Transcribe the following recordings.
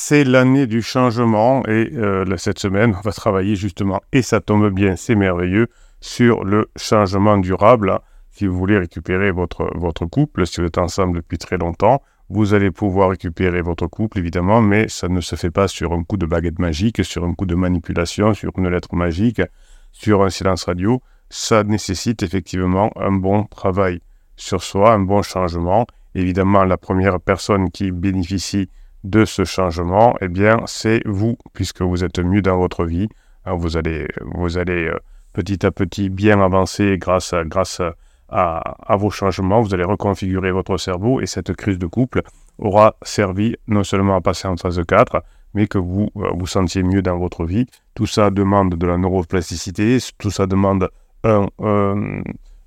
c'est l'année du changement et euh, cette semaine, on va travailler justement, et ça tombe bien, c'est merveilleux, sur le changement durable. Si vous voulez récupérer votre, votre couple, si vous êtes ensemble depuis très longtemps, vous allez pouvoir récupérer votre couple, évidemment, mais ça ne se fait pas sur un coup de baguette magique, sur un coup de manipulation, sur une lettre magique, sur un silence radio. Ça nécessite effectivement un bon travail sur soi, un bon changement. Évidemment, la première personne qui bénéficie de ce changement, eh bien, c'est vous, puisque vous êtes mieux dans votre vie. Vous allez, vous allez euh, petit à petit bien avancer grâce, à, grâce à, vos changements. Vous allez reconfigurer votre cerveau et cette crise de couple aura servi non seulement à passer en phase 4, mais que vous euh, vous sentiez mieux dans votre vie. Tout ça demande de la neuroplasticité, tout ça demande un,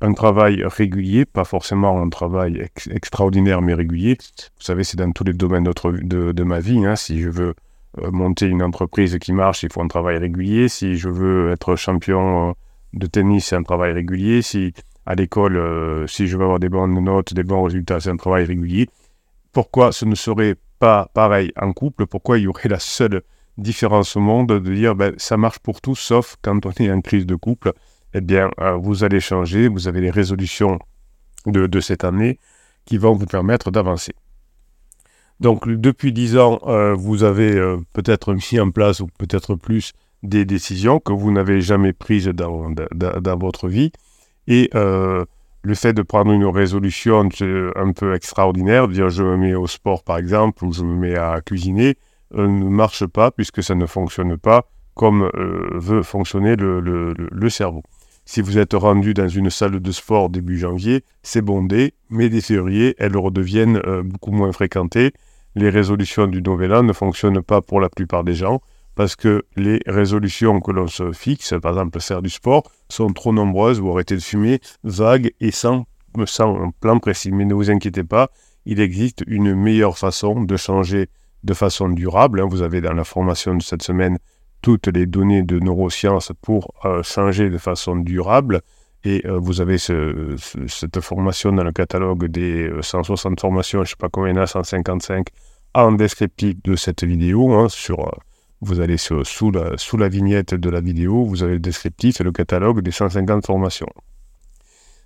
un travail régulier, pas forcément un travail extraordinaire, mais régulier. Vous savez, c'est dans tous les domaines de, ma vie. Hein. Si je veux euh, monter une entreprise qui marche, il faut un travail régulier. Si je veux être champion euh, de tennis, c'est un travail régulier. Si à l'école, euh, si je veux avoir des bonnes notes, des bons résultats, c'est un travail régulier. Pourquoi ce ne serait pas pareil en couple? Pourquoi il y aurait la seule différence au monde de dire ben, ça marche pour tous, sauf quand on est en crise de couple? Eh bien, euh, vous allez changer, vous avez les résolutions de, cette année qui vont vous permettre d'avancer. Donc, depuis dix ans, euh, vous avez euh, peut-être mis en place, ou peut-être plus, des décisions que vous n'avez jamais prises dans, votre vie. Et le fait de prendre une résolution un peu extraordinaire, dire je me mets au sport par exemple, ou je me mets à cuisiner, ne marche pas puisque ça ne fonctionne pas comme veut fonctionner le cerveau. Si vous êtes rendu dans une salle de sport début janvier, c'est bondé, mais dès février, elles redeviennent euh, beaucoup moins fréquentées. Les résolutions du Nouvel An ne fonctionnent pas pour la plupart des gens parce que les résolutions que l'on se fixe, par exemple faire du sport, sont trop nombreuses ou arrêter de fumer, vagues et sans, sans un plan précis. Mais ne vous inquiétez pas, il existe une meilleure façon de changer de façon durable. Hein. Vous avez dans la formation de cette semaine toutes les données de neurosciences pour euh, changer de façon durable. Et euh, vous avez cette formation dans le catalogue des 160 euh, formations, je ne sais pas combien il y en a, 155, en descriptif de cette vidéo. Hein, sur, vous allez sous, la, vignette de la vidéo, vous avez le descriptif et le catalogue des 150 formations.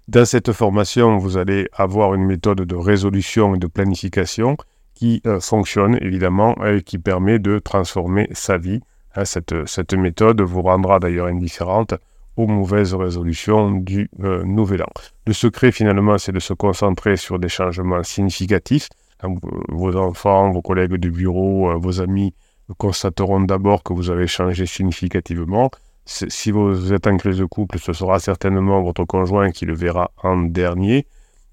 Dans cette formation, vous allez avoir une méthode de résolution et de planification qui fonctionne évidemment et qui permet de transformer sa vie Hein, cette, méthode vous rendra d'ailleurs indifférente aux mauvaises résolutions du euh, nouvel an. Le secret finalement, c'est de se concentrer sur des changements significatifs. Hein, vos enfants, vos collègues de bureau, euh, vos amis constateront d'abord que vous avez changé significativement. Si vous êtes en crise de couple, ce sera certainement votre conjoint qui le verra en dernier,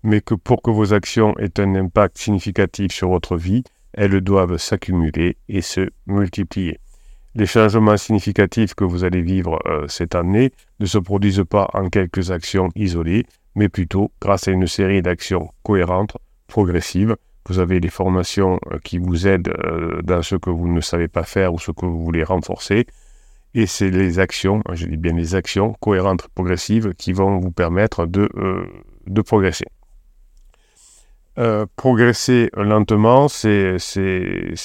mais que pour que vos actions aient un impact significatif sur votre vie, elles doivent s'accumuler et se multiplier. Les changements significatifs que vous allez vivre euh, cette année ne se produisent pas en quelques actions isolées, mais plutôt grâce à une série d'actions cohérentes, progressives. Vous avez des formations euh, qui vous aident euh, dans ce que vous ne savez pas faire ou ce que vous voulez renforcer. Et c'est les actions, je dis bien les actions cohérentes, progressives, qui vont vous permettre de, de progresser. Euh, progresser lentement, c'est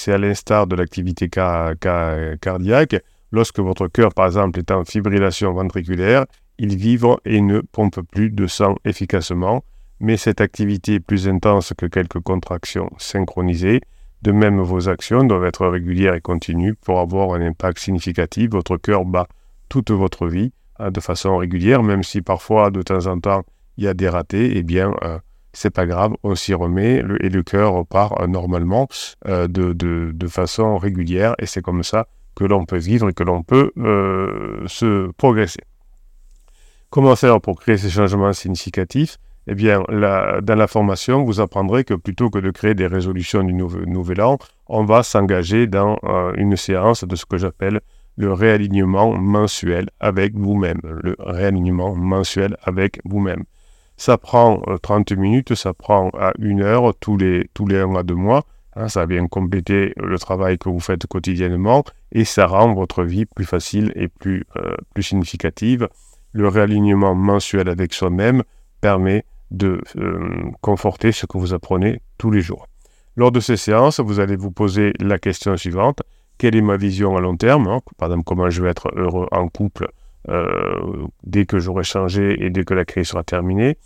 à l'instar de l'activité cardiaque. Lorsque votre cœur, par exemple, est en fibrillation ventriculaire, il vibre et ne pompe plus de sang efficacement, mais cette activité est plus intense que quelques contractions synchronisées. De même, vos actions doivent être régulières et continues pour avoir un impact significatif. Votre cœur bat toute votre vie hein, de façon régulière, même si parfois, de temps en temps, il y a des ratés, eh bien, euh, c'est pas grave, on s'y remet et le cœur repart euh, normalement euh, de, façon régulière et c'est comme ça que l'on peut vivre et que l'on peut euh, se progresser. Comment faire pour créer ces changements significatifs? Eh bien, dans la formation, vous apprendrez que plutôt que de créer des résolutions du nouvel, an, on va s'engager dans une séance de ce que j'appelle le réalignement mensuel avec vous-même. Le réalignement mensuel avec vous-même. Ça prend 30 euh, minutes, ça prend à une heure tous les, tous les 1 à 2 mois. Hein, ça vient compléter le travail que vous faites quotidiennement et ça rend votre vie plus facile et plus, euh, plus significative. Le réalignement mensuel avec soi-même permet de euh, conforter ce que vous apprenez tous les jours. Lors de ces séances, vous allez vous poser la question suivante. Quelle est ma vision à long terme hein? Par exemple, comment je vais être heureux en couple euh, dès que j'aurai changé et dès que la crise sera terminée?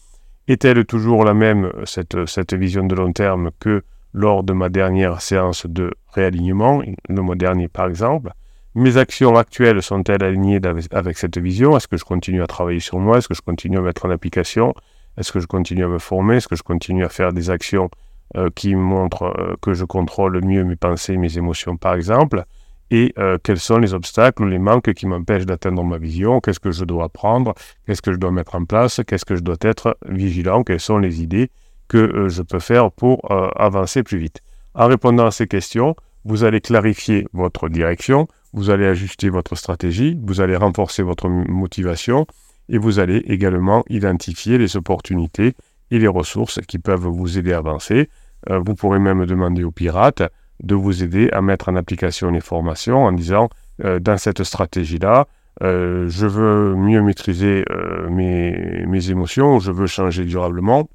Est-elle toujours la même, cette, cette vision de long terme, que lors de ma dernière séance de réalignement, le mois dernier par exemple? Mes actions actuelles sont-elles alignées avec cette vision? Est-ce que je continue à travailler sur moi? Est-ce que je continue à mettre en application? Est-ce que je continue à me former? Est-ce que je continue à faire des actions euh, qui montrent euh, que je contrôle mieux mes pensées, mes émotions par exemple, et euh, quels sont les obstacles les manques qui m'empêchent d'atteindre ma vision, qu'est-ce que je dois apprendre, qu'est-ce que je dois mettre en place, qu'est-ce que je dois être vigilant, quelles sont les idées que je peux faire pour avancer plus vite? En répondant à ces questions, vous allez clarifier votre direction, vous allez ajuster votre stratégie, vous allez renforcer votre motivation et vous allez également identifier les opportunités et les ressources qui peuvent vous aider à avancer. Euh, vous pourrez même demander aux pirates de vous aider à mettre en application les formations en disant euh, dans cette stratégie-là, euh, je veux mieux maîtriser mes, mes, émotions, je veux changer durablement.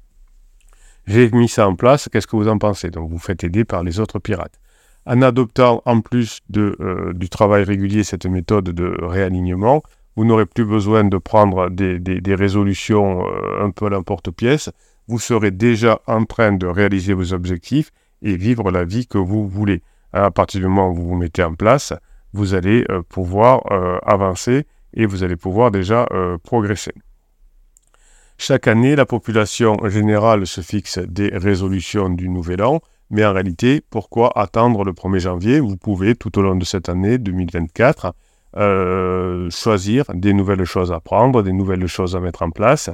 J'ai mis ça en place, qu'est-ce que vous en pensez? Donc vous faites aider par les autres pirates. En adoptant en plus de, du travail régulier cette méthode de réalignement, vous n'aurez plus besoin de prendre des, résolutions euh, un peu à l'emporte-pièce. Vous serez déjà en train de réaliser vos objectifs et vivre la vie que vous voulez. À partir du moment où vous vous mettez en place, vous allez euh, pouvoir euh, avancer et vous allez pouvoir déjà progresser. Chaque année, la population générale se fixe des résolutions du nouvel an, mais en réalité, pourquoi attendre le 1er janvier? Vous pouvez, tout au long de cette année 2024, euh, choisir des nouvelles choses à prendre, des nouvelles choses à mettre en place.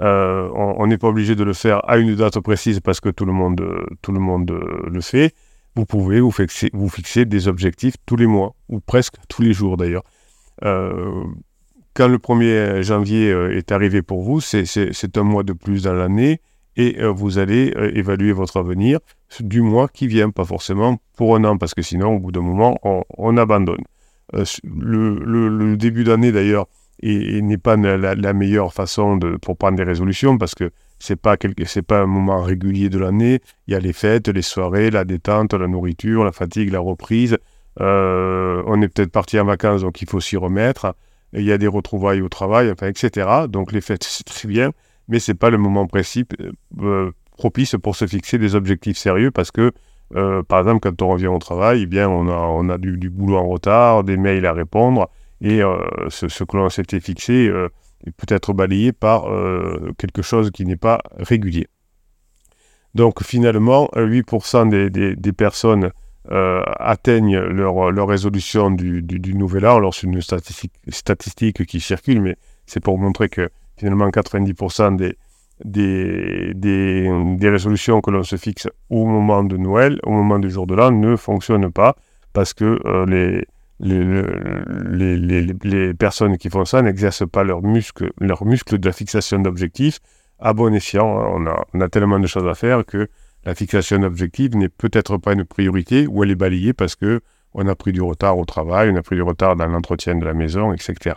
Euh, on n'est pas obligé de le faire à une date précise parce que tout le monde, tout le, monde le fait. Vous pouvez vous fixer, des objectifs tous les mois, ou presque tous les jours d'ailleurs. Euh, quand le 1er janvier est arrivé pour vous, c'est un mois de plus dans l'année et vous allez évaluer votre avenir du mois qui vient, pas forcément pour un an, parce que sinon, au bout d'un moment, on abandonne. Euh, le, début d'année d'ailleurs n'est pas la, meilleure façon de, pour prendre des résolutions parce que c'est pas c'est pas un moment régulier de l'année. Il y a les fêtes, les soirées, la détente, la nourriture, la fatigue, la reprise. Euh, on est peut-être parti en vacances, donc il faut s'y remettre. il y a des retrouvailles au travail, etc. Donc les fêtes, c'est très bien, mais c'est pas le moment précis, euh, propice pour se fixer des objectifs sérieux parce que euh, par exemple, quand on revient au travail, eh bien, on a, on a du, boulot en retard, des mails à répondre, et euh, ce, que l'on s'était fixé euh, peut être balayé par quelque chose qui n'est pas régulier. Donc finalement, 8% des, personnes atteignent leur, résolution du, nouvel an. Alors c'est une statistique, qui circule, mais c'est pour montrer que finalement 90% des, résolutions que l'on se fixe au moment de Noël, au moment du jour de l'an, ne fonctionnent pas parce que euh, les, les, les, personnes qui font ça n'exercent pas leur muscle, leur muscle de fixation d'objectifs à bon escient. On a, on a tellement de choses à faire que la fixation d'objectifs n'est peut-être pas une priorité ou elle est balayée parce que on a pris du retard au travail, on a pris du retard dans l'entretien de la maison, etc.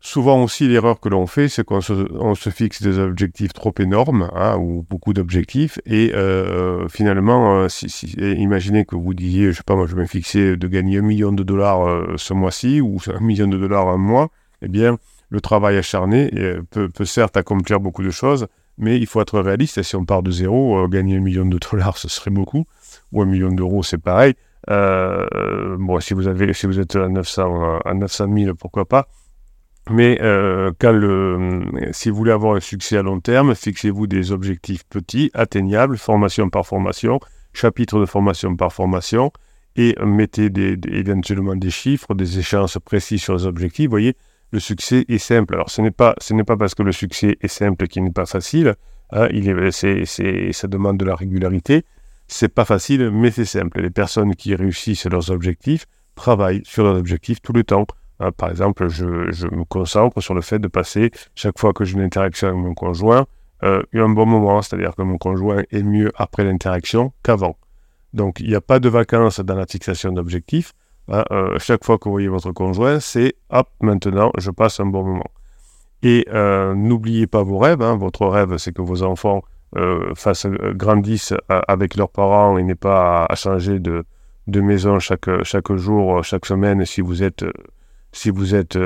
Souvent aussi, l'erreur que l'on fait, c'est qu'on se, fixe des objectifs trop énormes, hein, ou beaucoup d'objectifs, et euh, finalement, euh, si, imaginez que vous disiez, je sais pas, moi je vais me fixer de gagner un million de dollars euh, ce mois-ci, ou un million de dollars un mois, eh bien, le travail acharné peut, peut, certes accomplir beaucoup de choses, mais il faut être réaliste, et si on part de zéro, gagner un million de dollars, ce serait beaucoup, ou un million d'euros, c'est pareil. bon, si vous, avez, si vous êtes à 900, à 900 000, pourquoi pas mais euh, quand le, si vous voulez avoir un succès à long terme, fixez-vous des objectifs petits, atteignables, formation par formation, chapitre de formation par formation, et mettez des, éventuellement des chiffres, des échéances précises sur les objectifs. Vous voyez, le succès est simple. Alors, ce n'est pas, ce n'est pas parce que le succès est simple qu'il n'est pas facile. Hein, il est, c'est, c'est, ça demande de la régularité. C'est pas facile, mais c'est simple. Les personnes qui réussissent leurs objectifs travaillent sur leurs objectifs tout le temps. Hein, par exemple, je, me concentre sur le fait de passer, chaque fois que j'ai une interaction avec mon conjoint, euh, un bon moment, c'est-à-dire que mon conjoint est mieux après l'interaction qu'avant. Donc, il n'y a pas de vacances dans la fixation d'objectifs. Hein, euh, chaque fois que vous voyez votre conjoint, c'est hop, maintenant, je passe un bon moment. Et euh, n'oubliez pas vos rêves. Hein. Votre rêve, c'est que vos enfants euh, grandissent avec leurs parents et n'aient pas à, changer de, de, maison chaque, chaque jour, chaque semaine si vous êtes, si vous êtes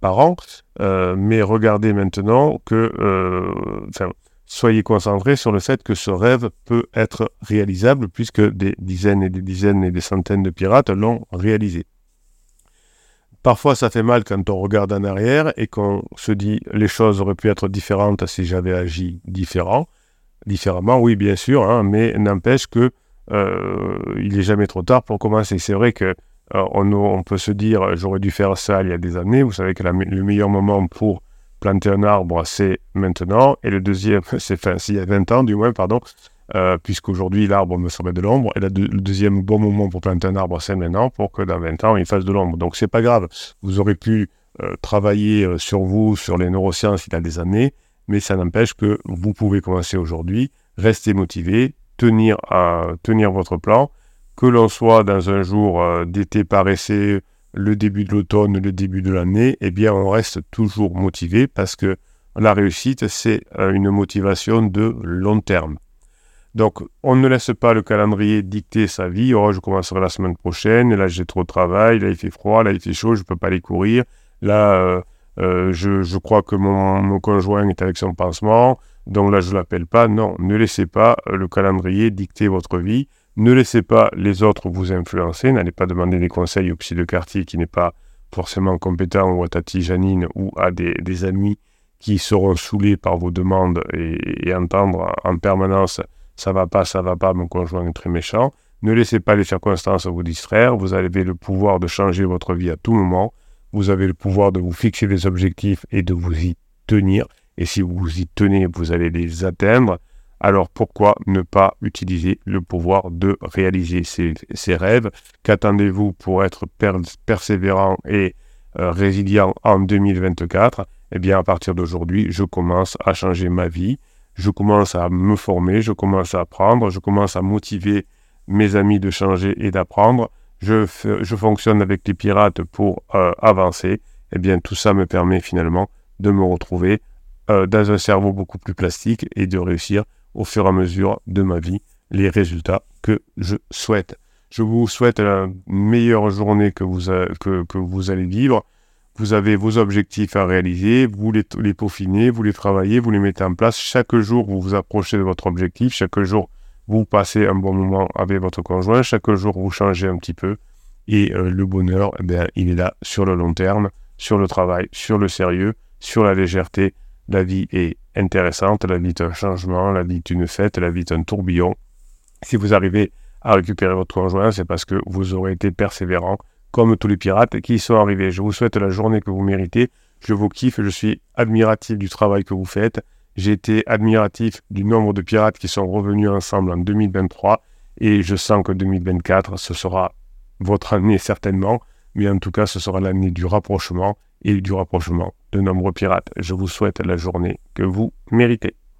parent. mais regardez maintenant que, soyez concentrés sur le fait que ce rêve peut être réalisable puisque des dizaines et des dizaines et des centaines de pirates l'ont réalisé. Parfois, ça fait mal quand on regarde en arrière et qu'on se dit les choses auraient pu être différentes si j'avais agi différent, différemment. Oui, bien sûr, hein, mais n'empêche que euh, il n'est jamais trop tard pour commencer. C'est vrai que euh, on, peut se dire j'aurais dû faire ça il y a des années. Vous savez que le meilleur moment pour planter un arbre, c'est maintenant. Et le deuxième, c'est enfin, s'il y a 20 ans, du moins, pardon, euh, puisqu'aujourd'hui l'arbre me serait de l'ombre. Et le deuxième bon moment pour planter un arbre, c'est maintenant, pour que dans 20 ans, il fasse de l'ombre. Donc c'est pas grave. Vous aurez pu euh, travailler euh, sur vous, sur les neurosciences il y a des années, mais ça n'empêche que vous pouvez commencer aujourd'hui, rester motivé, tenir votre plan, que l'on soit dans un jour d'été par le début de l'automne, le début de l'année, eh bien on reste toujours motivé parce que la réussite, c'est une motivation de long terme. Donc, on ne laisse pas le calendrier dicter sa vie. Oh, je commencerai la semaine prochaine. Là, j'ai trop de travail. Là, il fait froid. Là, il fait chaud. Je ne peux pas aller courir. Là, euh, euh, je, crois que mon, conjoint est avec son pansement. Donc là, je ne l'appelle pas. Non, ne laissez pas euh, le calendrier dicter votre vie. Ne laissez pas les autres vous influencer. N'allez pas demander des conseils au psy de quartier qui n'est pas forcément compétent ou à Tati Janine ou à des, amis qui seront saoulés par vos demandes et entendre en permanence ça va pas, ça va pas, mon conjoint est très méchant. Ne laissez pas les circonstances vous distraire. Vous avez le pouvoir de changer votre vie à tout moment. Vous avez le pouvoir de vous fixer des objectifs et de vous y tenir. Et si vous y tenez, vous allez les atteindre. Alors pourquoi ne pas utiliser le pouvoir de réaliser ces, rêves? Qu'attendez-vous pour être persévérant et euh, résilient en 2024 Eh bien, à partir d'aujourd'hui, je commence à changer ma vie je commence à me former, je commence à apprendre, je commence à motiver mes amis de changer et d'apprendre. Je, je, fonctionne avec les pirates pour euh, avancer. Eh bien, tout ça me permet finalement de me retrouver euh, dans un cerveau beaucoup plus plastique et de réussir au fur et à mesure de ma vie les résultats que je souhaite. Je vous souhaite la meilleure journée que vous, que, vous allez vivre. Vous avez vos objectifs à réaliser, vous les, les, peaufinez, vous les travaillez, vous les mettez en place. Chaque jour, vous vous approchez de votre objectif. Chaque jour, vous passez un bon moment avec votre conjoint. Chaque jour, vous changez un petit peu. Et euh, le bonheur, eh bien, il est là sur le long terme, sur le travail, sur le sérieux, sur la légèreté. La vie est intéressante, la vie est un changement, la vie est une fête, la vie est un tourbillon. Si vous arrivez à récupérer votre conjoint, c'est parce que vous aurez été persévérant, comme tous les pirates qui y sont arrivés. Je vous souhaite la journée que vous méritez. Je vous kiffe, je suis admiratif du travail que vous faites. J'ai été admiratif du nombre de pirates qui sont revenus ensemble en 2023 et je sens que 2024, ce sera votre année certainement, mais en tout cas, ce sera l'année du rapprochement et du rapprochement de nombreux pirates. Je vous souhaite la journée que vous méritez.